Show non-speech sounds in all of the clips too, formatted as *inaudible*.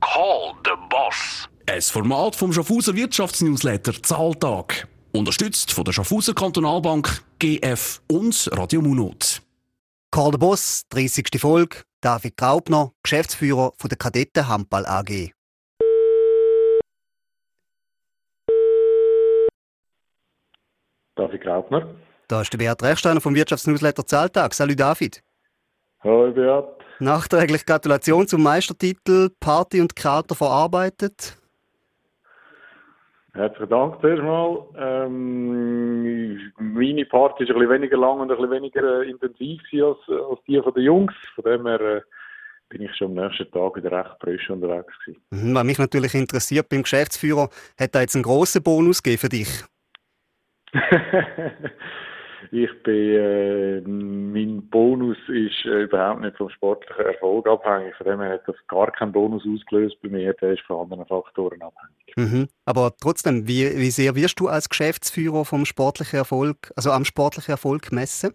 Call the Boss. Ein Format vom Schaffhauser Wirtschaftsnewsletter Zahltag. Unterstützt von der Schaffhauser Kantonalbank, GF und Radio Munot. Karl der Boss, 30. Folge. David Graubner, Geschäftsführer von der Kadetten Handball AG. David Graubner. Da ist der Beat Rechsteiner vom Wirtschaftsnewsletter Zahltag. Salut David. Hallo Beat. Nachträglich Gratulation zum Meistertitel, Party und Krater verarbeitet. Herzlichen Dank zuerst mal. Ähm, meine Party war ein bisschen weniger lang und ein bisschen weniger äh, intensiv als, als die von den Jungs. Von dem her äh, bin ich schon am nächsten Tag wieder recht frisch unterwegs gewesen. Mhm, was mich natürlich interessiert beim Geschäftsführer, hat er jetzt einen grossen Bonus gegeben für dich? *laughs* ich bin, äh, mein Bonus ist äh, überhaupt nicht vom sportlichen Erfolg abhängig. Von dem her hat das gar keinen Bonus ausgelöst bei mir. Der ist von anderen Faktoren abhängig. Mhm. Aber trotzdem, wie, wie sehr wirst du als Geschäftsführer vom sportlichen Erfolg, also am sportlichen Erfolg gemessen?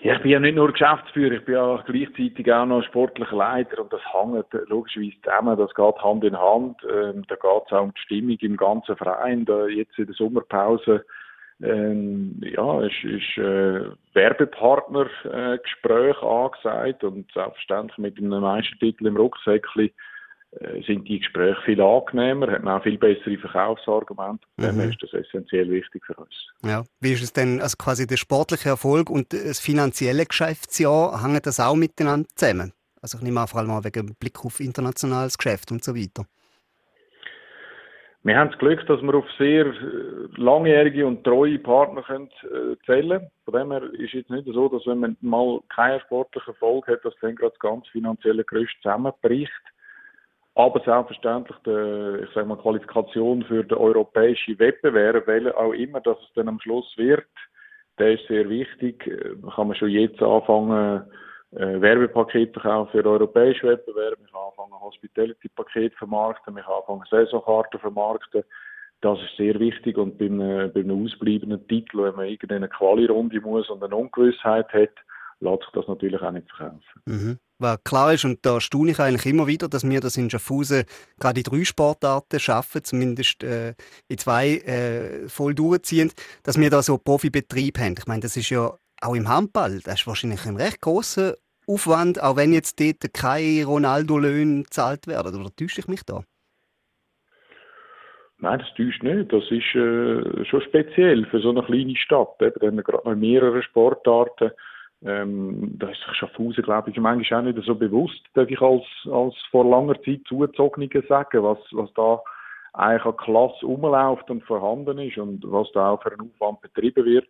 Ja, ich bin ja nicht nur Geschäftsführer, ich bin ja gleichzeitig auch noch sportlicher Leiter und das hängt logischerweise zusammen, das geht Hand in Hand. Ähm, da geht es auch um die Stimmung im ganzen Verein. Da jetzt in der Sommerpause ähm, ja, ist, ist äh, Werbepartnergespräch äh, angesagt und selbstverständlich mit einem Meistertitel im Rucksäckchen äh, sind die Gespräche viel angenehmer, hat man auch viel bessere Verkaufsargumente. Mhm. Dann ist das essentiell wichtig für uns. Ja. Wie ist es denn, also quasi der sportliche Erfolg und das finanzielle Geschäftsjahr, hängen das auch miteinander zusammen? Also ich nehme an, vor allem wegen Blick auf internationales Geschäft und so weiter. Wir haben das Glück, dass wir auf sehr äh, langjährige und treue Partner können, äh, zählen Von dem her ist es jetzt nicht so, dass wenn man mal keinen sportlichen Erfolg hat, dass dann gerade das ganze finanzielle Gerüst zusammenbricht. Aber selbstverständlich die ich sage mal, Qualifikation für den europäischen Wettbewerb, weil auch immer, dass es dann am Schluss wird, der ist sehr wichtig. Da kann man schon jetzt anfangen, äh, Werbepakete verkaufen für den europäischen Wettbewerb. Man kann anfangen, Hospitality-Pakete vermarkten. Man kann anfangen, Saisonkarten vermarkten. Das ist sehr wichtig und bei einem, bei einem ausbleibenden Titel, wenn man irgendeine Quali-Runde muss und eine Ungewissheit hat, lässt sich das natürlich auch nicht verkaufen. Mhm. Was klar ist, und da staune ich eigentlich immer wieder, dass wir das in Schaffhausen gerade in drei Sportarten schaffen, zumindest äh, in zwei äh, voll durchziehen, dass wir da so Profibetrieb haben. Ich meine, das ist ja auch im Handball, das ist wahrscheinlich ein recht grosser Aufwand, auch wenn jetzt dort keine Ronaldo-Löhne gezahlt werden. Oder täusche ich mich da? Nein, das täuscht nicht. Das ist äh, schon speziell für so eine kleine Stadt. Eben, dann gerade noch mehrere Sportarten ähm, da ist sich Schaffhausen, glaube ich, manchmal auch nicht so bewusst, darf ich als, als vor langer Zeit Zugezogene sagen, was, was da eigentlich an Klasse rumläuft und vorhanden ist und was da auch für einen Aufwand betrieben wird,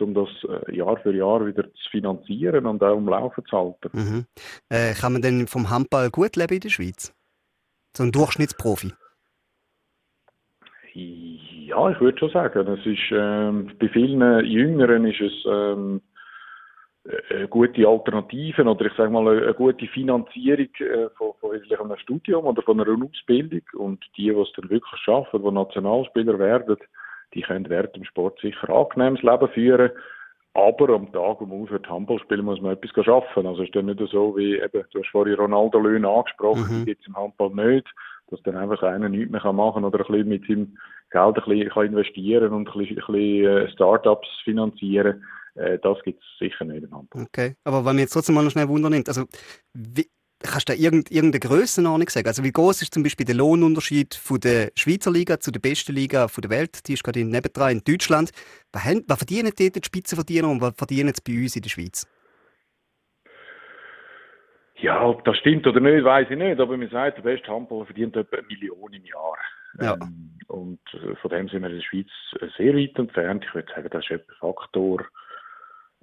um das äh, Jahr für Jahr wieder zu finanzieren und auch um Laufen zu halten. Mhm. Äh, kann man denn vom Handball gut leben in der Schweiz? So ein Durchschnittsprofi? Ja, ich würde schon sagen. Es ist, ähm, bei vielen Jüngeren ist es ähm, äh, gute Alternativen oder ich sage mal eine, gute Finanzierung äh, von, von einem Studium oder von einer Ausbildung und die, die es dann wirklich schaffen, die Nationalspieler werden, die können während dem Sport sicher ein angenehmes Leben führen. Aber am Tag, wo man aufhört Handball spielen, muss man etwas schaffen. Also es ist dann nicht so wie, eben, du hast vorhin Ronaldo Löhne angesprochen, mhm. die gibt es im Handball nicht, dass dann einfach einer nichts mehr machen kann oder ein bisschen mit seinem Geld ein bisschen investieren und ein bisschen, ein bisschen äh, Startups finanzieren äh, das gibt es sicher nicht im Handball. Okay, aber wenn mir jetzt trotzdem mal noch schnell Wunder nimmt, also wie, kannst du da irgend, irgendeine Grössenordnung sagen? Also wie groß ist zum Beispiel der Lohnunterschied von der Schweizer Liga zu der besten Liga der Welt? Die ist gerade in nebendran in Deutschland. Was, haben, was verdienen die, die Spitzenverdiener und was verdienen sie bei uns in der Schweiz? Ja, ob das stimmt oder nicht, weiß ich nicht. Aber man sagt, der beste Handballer verdient etwa eine Million im Jahr. Ja. Ähm, und äh, von dem sind wir in der Schweiz sehr weit entfernt. Ich würde sagen, das ist etwa Faktor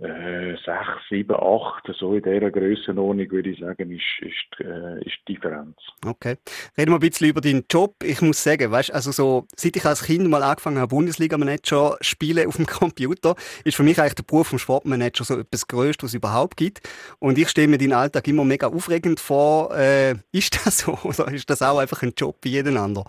äh, 6, 7, 8, so in dieser Grössenordnung würde ich sagen, ist, ist, äh, ist die Differenz. Okay. Reden wir ein bisschen über deinen Job. Ich muss sagen, weißt, also so, seit ich als Kind mal angefangen habe, Bundesliga-Manager spielen auf dem *laughs* Computer, ist für mich eigentlich der Beruf vom Sportmanager so etwas Größtes, was es überhaupt gibt. Und ich stelle mir deinen Alltag immer mega aufregend vor. Äh, *laughs* ist das so oder ist das auch einfach ein Job wie jeden anderen?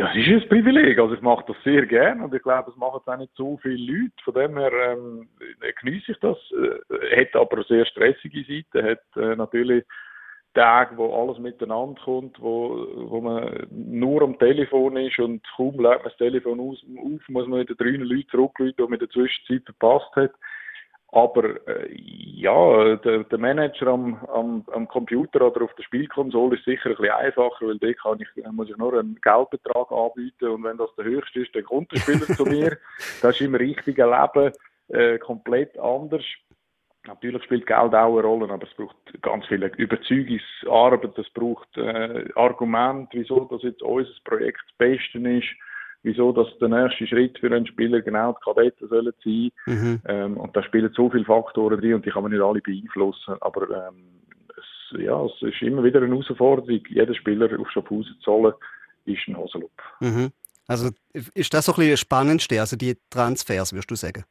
Das ist ein Privileg. Also ich mache das sehr gerne und ich glaube, das machen auch nicht so viele Leute. Von dem her ähm, genieße ich das. Äh, hat aber eine sehr stressige Seite. Hat äh, natürlich Tage, wo alles miteinander kommt, wo, wo man nur am Telefon ist und kaum lädt man das Telefon aus, auf, muss man wieder drei Leute zurückrufen, die man in der Zwischenzeit verpasst hat. Aber äh, ja, der, der Manager am, am, am, Computer oder auf der Spielkonsole ist sicher ein bisschen einfacher, weil da kann ich, muss ich nur einen Geldbetrag anbieten und wenn das der höchste ist, dann kommt der Spieler zu mir. *laughs* Das ist im richtigen Leben äh, komplett anders. Natürlich spielt Geld auch eine Rolle, aber es braucht ganz viel Überzeugungsarbeit, es braucht äh, Argument, wieso das jetzt unser Projekt das Beste ist wieso das der nächste Schritt für einen Spieler genau die Kadetten sollen sein. Mhm. Ähm, und da spielen so viele Faktoren drin und die kann man nicht alle beeinflussen. Aber ähm, es, ja, es ist immer wieder eine Herausforderung. Jeder Spieler auf Schaffhausen zu zahlen, ist ein Hosenlob. Mhm. Also ist das so ein bisschen das Spannendste, also die Transfers, würdest du sagen?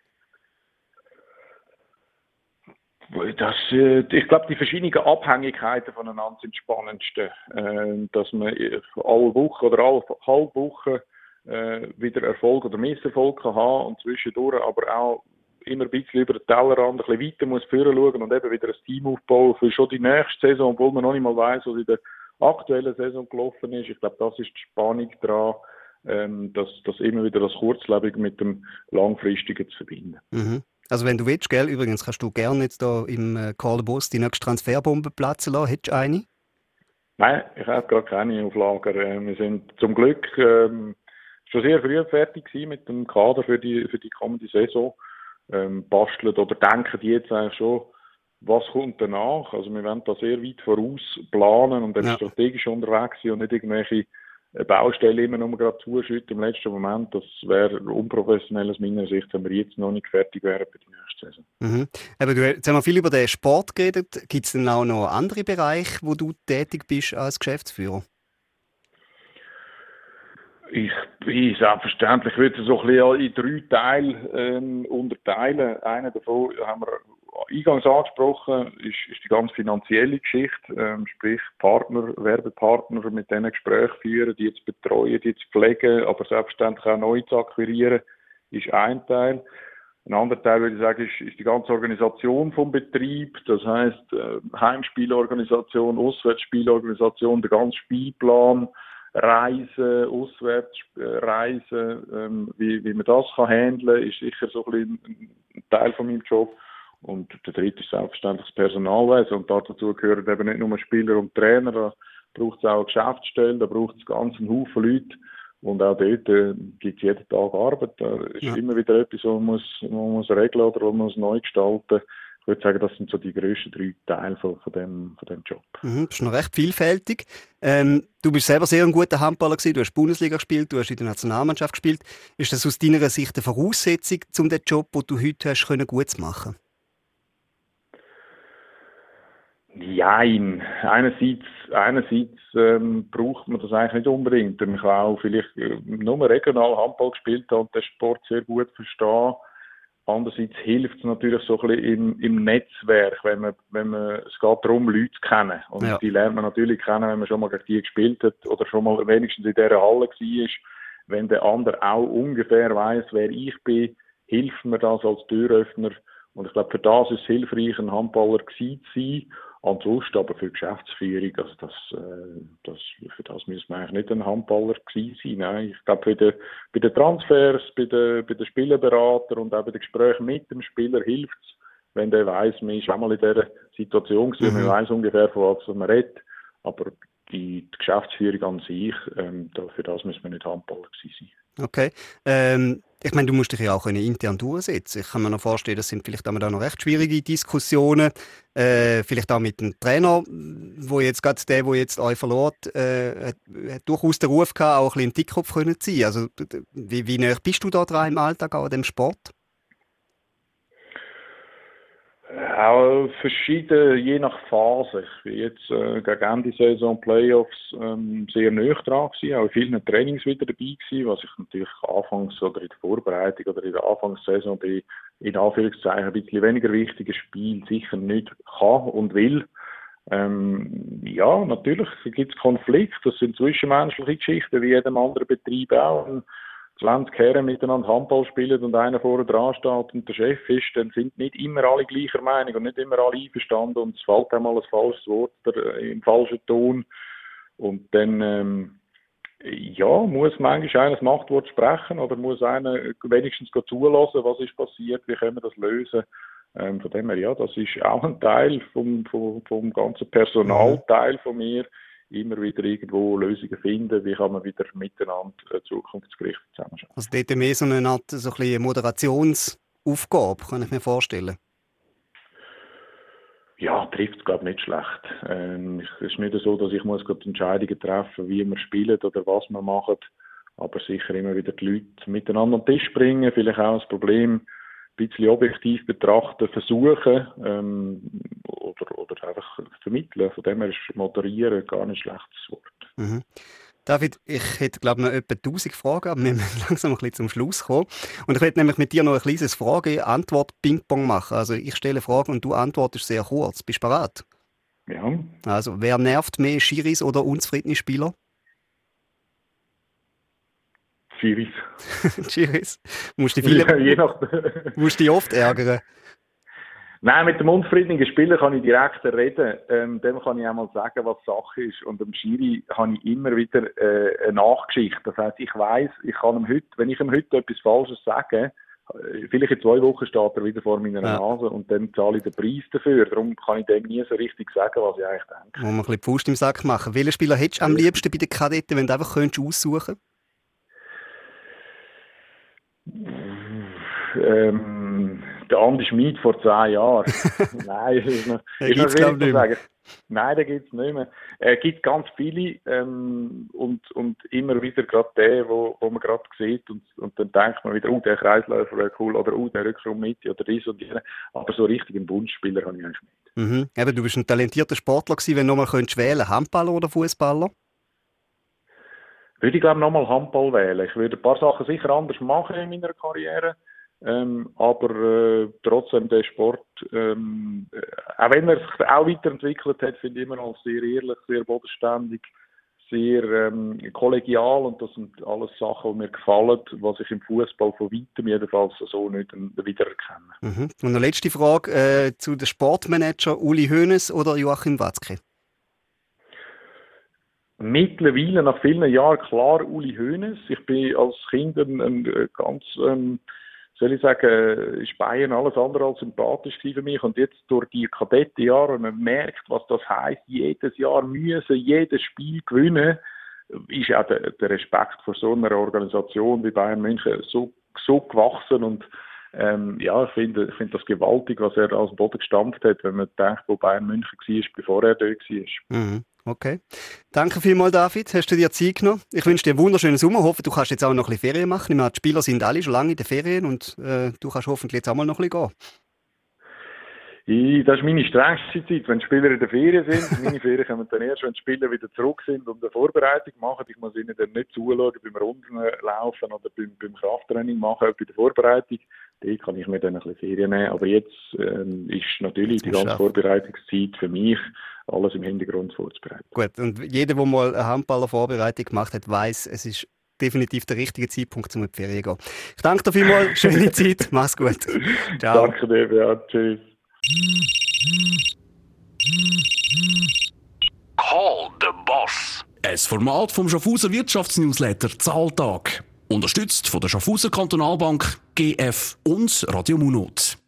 Das, äh, ich glaube, die verschiedenen Abhängigkeiten voneinander sind das Spannendste. Äh, dass man alle Woche oder alle halbe Woche äh, wieder Erfolg oder Misserfolg kann haben und zwischendurch aber auch immer ein bisschen über den Tellerrand ein bisschen weiter muss führen schauen und eben wieder ein Team aufbauen für schon die nächste Saison, obwohl man noch nicht mal weiß, was in der aktuellen Saison gelaufen ist. Ich glaube, das ist die Spannung daran, ähm, dass, dass immer wieder das Kurzlebige mit dem Langfristigen zu verbinden. Mhm. Also wenn du willst, gell, übrigens kannst du gerne jetzt da im äh, Karl Boss die nächste Transferbombe platzen lassen. Hättest du eine? Nein, ich habe gerade keine auf Lager. Äh, wir sind zum Glück ähm, schon sehr früh fertig gewesen mit dem Kader für die, für die kommende Saison. Ähm, basteln oder denken die jetzt eigentlich schon, was kommt danach? Also wir wollen da sehr weit voraus planen und ja. strategisch unterwegs sein und nicht irgendwelche Baustellen immer nur gerade zuschütten im letzten Moment. Das wäre unprofessionell aus meiner Sicht, wenn wir jetzt noch nicht fertig wären für die nächste Saison. Mhm. Aber du, jetzt haben wir viel über den Sport geredet. Gibt es denn auch noch andere Bereiche, wo du tätig bist als Geschäftsführer? Ich bin selbstverständlich, ich würde es so ein bisschen in drei Teile ähm, unterteilen. Einer davon haben wir eingangs angesprochen, ist, ist die ganz finanzielle Geschichte, ähm, sprich Partner, Werbepartner, mit denen Gespräche führen, die jetzt betreuen, die jetzt pflegen, aber selbstverständlich auch neu zu akquirieren, ist ein Teil. Ein anderer Teil, würde ich sagen, ist, ist die ganze Organisation vom Betrieb. Das heißt, äh, Heimspielorganisation, Auswärtsspielorganisation, der ganze Spielplan, Reisen, Auswärtsreisen, ähm, wie, wie man das kann handeln, ist sicher so ein, ein Teil von meinem Job. Und der dritte ist selbstverständlich das Personalwesen. Und dazu gehören eben nicht nur Spieler und Trainer, da braucht es auch Geschäftsstellen, da braucht es ganz einen Haufen Leute. Und auch dort äh, gibt es jeden Tag Arbeit. Da ist ja. immer wieder etwas, was man muss, man muss regeln oder man muss neu gestalten ich würde sagen, das sind so die grössten drei Teile von, von, dem, von dem Job. Mhm, bist noch recht vielfältig. Ähm, du bist selber sehr ein guter Handballer gewesen. Du hast Bundesliga gespielt, du hast in der Nationalmannschaft gespielt. Ist das aus deiner Sicht eine Voraussetzung, um den Job, den du heute hast, können gut zu machen? Nein. Einerseits, einerseits ähm, braucht man das eigentlich nicht unbedingt. Man kann auch vielleicht äh, nur regional Handball gespielt haben und den Sport sehr gut verstehen Andererseits hilft es natürlich so ein bisschen im, im Netzwerk, wenn man, wenn man, es geht darum, Leute zu kennen. Und ja. die lernt man natürlich kennen, wenn man schon mal gegen die gespielt hat oder schon mal wenigstens in dieser Halle war. Wenn der andere auch ungefähr weiß, wer ich bin, hilft mir das als Türöffner. Und ich glaube, für das ist es hilfreich, ein Handballer zu sein Ansonsten aber für Geschäftsführung, also das, äh, das, für das müssen wir eigentlich nicht ein Handballer gewesen sein. Nein, ich glaube, bei den, bei den Transfers, bei den, bei den Spielerberatern und auch bei den Gesprächen mit dem Spieler hilft es, wenn der weiß, man ist auch mal in dieser Situation gewesen, mhm. man weiß ungefähr, von was man redet. Aber die, die Geschäftsführung an sich, ähm, da, für das müssen wir nicht Handballer gewesen sein. Okay. Ähm, ich meine, du musst dich ja auch intern durchsetzen. Ich kann mir noch vorstellen, das sind vielleicht auch noch recht schwierige Diskussionen. Äh, vielleicht auch mit dem Trainer, wo jetzt gerade der, der jetzt euch verloren äh, hat, hat durchaus den Ruf gehabt, auch ein bisschen im Dickkopf zu sein. Also, wie, wie näher bist du da dran im Alltag an dem Sport? Auch verschieden, je nach Phase. Ich bin jetzt äh, gegen Ende Saison Playoffs ähm, sehr nöch dran gewesen, auch in vielen Trainings wieder dabei gewesen, was ich natürlich anfangs oder in der Vorbereitung oder in der Anfangssaison bei in Anführungszeichen ein bisschen weniger wichtiges Spiel sicher nicht kann und will. Ähm, ja, natürlich gibt es Konflikte, das sind zwischenmenschliche Geschichten, wie jedem anderen Betrieb auch. Wenn 20 Herren miteinander Handball spielen und einer vorne dran steht und der Chef ist, dann sind nicht immer alle gleicher Meinung und nicht immer alle einverstanden und es fällt einmal ein falsches Wort im falschen Ton. Und dann, ähm, ja, muss manchmal einer das Machtwort sprechen oder muss einer wenigstens zulassen, was ist passiert, wie können wir das lösen. Ähm, von dem her, ja, das ist auch ein Teil vom, vom, vom ganzen Personalteil von mir, immer wieder irgendwo Lösungen finden, wie kann man wieder miteinander zukunftsgerichtet zusammenarbeiten. Also dort mehr so eine Art so ein Moderationsaufgabe, kann ich mir vorstellen. Ja, trifft es glaube nicht schlecht. Ähm, es ist nicht so, dass ich muss gerade Entscheidungen treffen, wie wir spielen oder was wir machen, aber sicher immer wieder die Leute miteinander an den Tisch bringen, vielleicht auch das Problem bisschen objektiv betrachten, versuchen ähm, einfach vermitteln. Von dem her ist moderieren gar nicht schlechtes Wort. Mhm. David, ich hätte glaube noch etwa 1000 Fragen, aber wir *laughs* müssen langsam ein bisschen zum Schluss kommen. Und ich werde nämlich mit dir noch ein kleines Frage-Antwort-Ping-Pong machen. Also ich stelle Fragen und du antwortest sehr kurz. Bist du bereit? Ja. Also, wer nervt mehr, Schiris oder unzufriedene Spieler? Schiris. *laughs* Schiris. Musst du *laughs* viele, je nach... musst dich oft ärgern? Nein, mit dem unzufriedenen Spieler kann ich direkt reden. Ähm, dem kann ich einmal sagen, was Sache ist. Und dem Schiri habe ich immer wieder äh, eine Nachgeschichte. Das heißt, ich weiß, ich kann ihm heute, wenn ich ihm heute etwas Falsches sage, äh, vielleicht in zwei Wochen steht er wieder vor meiner ja. Nase und dann zahle ich den Preis dafür. Darum kann ich dem nie so richtig sagen, was ich eigentlich denke. Muss man ein bisschen Pfust im Sack machen. Welchen Spieler hättest du am liebsten bei den Kadetten, wenn du einfach könntest aussuchen ähm, der Andi Schmid vor zehn Jahren. *laughs* Nein, ist noch, ist noch schwierig zu sagen. Nein, da gibt es nicht mehr. Es äh, gibt ganz viele ähm, und, und immer wieder gerade der, wo, wo man gerade sieht und, und dann denkt man wieder, oh, der Kreisläufer wäre cool oder oh, der Rückraum mit oder dies und jenes. Aber so richtig einen Wunschspieler habe ich eigentlich nicht. Mhm. Eben, du bist ein talentierter Sportler gewesen, wenn du nochmal könntest wählen Handballer oder Fußballer? Würde ich glaube nochmal Handball wählen. Ich würde ein paar Sachen sicher anders machen in meiner Karriere. Ähm, aber äh, trotzdem der Sport, ähm, äh, auch wenn er sich auch weiterentwickelt hat, finde ich immer noch sehr ehrlich, sehr bodenständig, sehr ähm, kollegial und das sind alles Sachen, die mir gefallen, was ich im Fußball von weitem jedenfalls so nicht wiedererkenne. Mhm. Und eine letzte Frage äh, zu den Sportmanager Uli Hoeneß oder Joachim Watzke? Mittlerweile nach vielen Jahren klar Uli Hoeneß. Ich bin als Kind ein, ein ganz ähm, soll ich sagen, ist Bayern alles andere als sympathisch für mich. Und jetzt durch die Kadettenjahre, wenn man merkt, was das heißt, jedes Jahr müssen, jedes Spiel gewinnen, ist auch der, der Respekt vor so einer Organisation wie Bayern München so, so gewachsen und ähm, ja, ich finde ich find das gewaltig, was er aus dem Boden gestampft hat, wenn man denkt, wo Bayern München war, bevor er dort war. Mhm. Okay. Danke vielmals, David. Hast du dir Zeit genommen? Ich wünsche dir einen wunderschönen Sommer. Hoffe, du kannst jetzt auch noch ein bisschen Ferien machen. Ich meine, die Spieler sind alle schon lange in den Ferien und äh, du kannst hoffentlich jetzt auch mal noch ein bisschen gehen. Ich, das ist meine strengste Zeit, wenn die Spieler in der Ferien sind. *laughs* Meine Ferien kommen dann erst, wenn die Spieler wieder zurück sind und eine Vorbereitung machen. Ich muss ihnen dann nicht zuschauen beim Rundenlaufen oder beim, beim Krafttraining machen, bei der Vorbereitung. Da kann ich mir dann ein bisschen Ferien nehmen. Aber jetzt ähm, ist natürlich die ganze Vorbereitungszeit für mich alles im Hintergrund vorzubereiten. Gut, und jeder, der mal eine Handballer-Vorbereitung gemacht hat, weiß, es ist definitiv der richtige Zeitpunkt, um in die Ferien zu gehen. Ich danke dir vielmals, *laughs* schöne Zeit, mach's gut. Ciao. Danke dir, ja, tschüss. Call the Boss. Ein Format vom Schaffhauser Wirtschaftsnewsletter Zahltag. Unterstützt von der Schaffhauser Kantonalbank, GF und Radio Munot.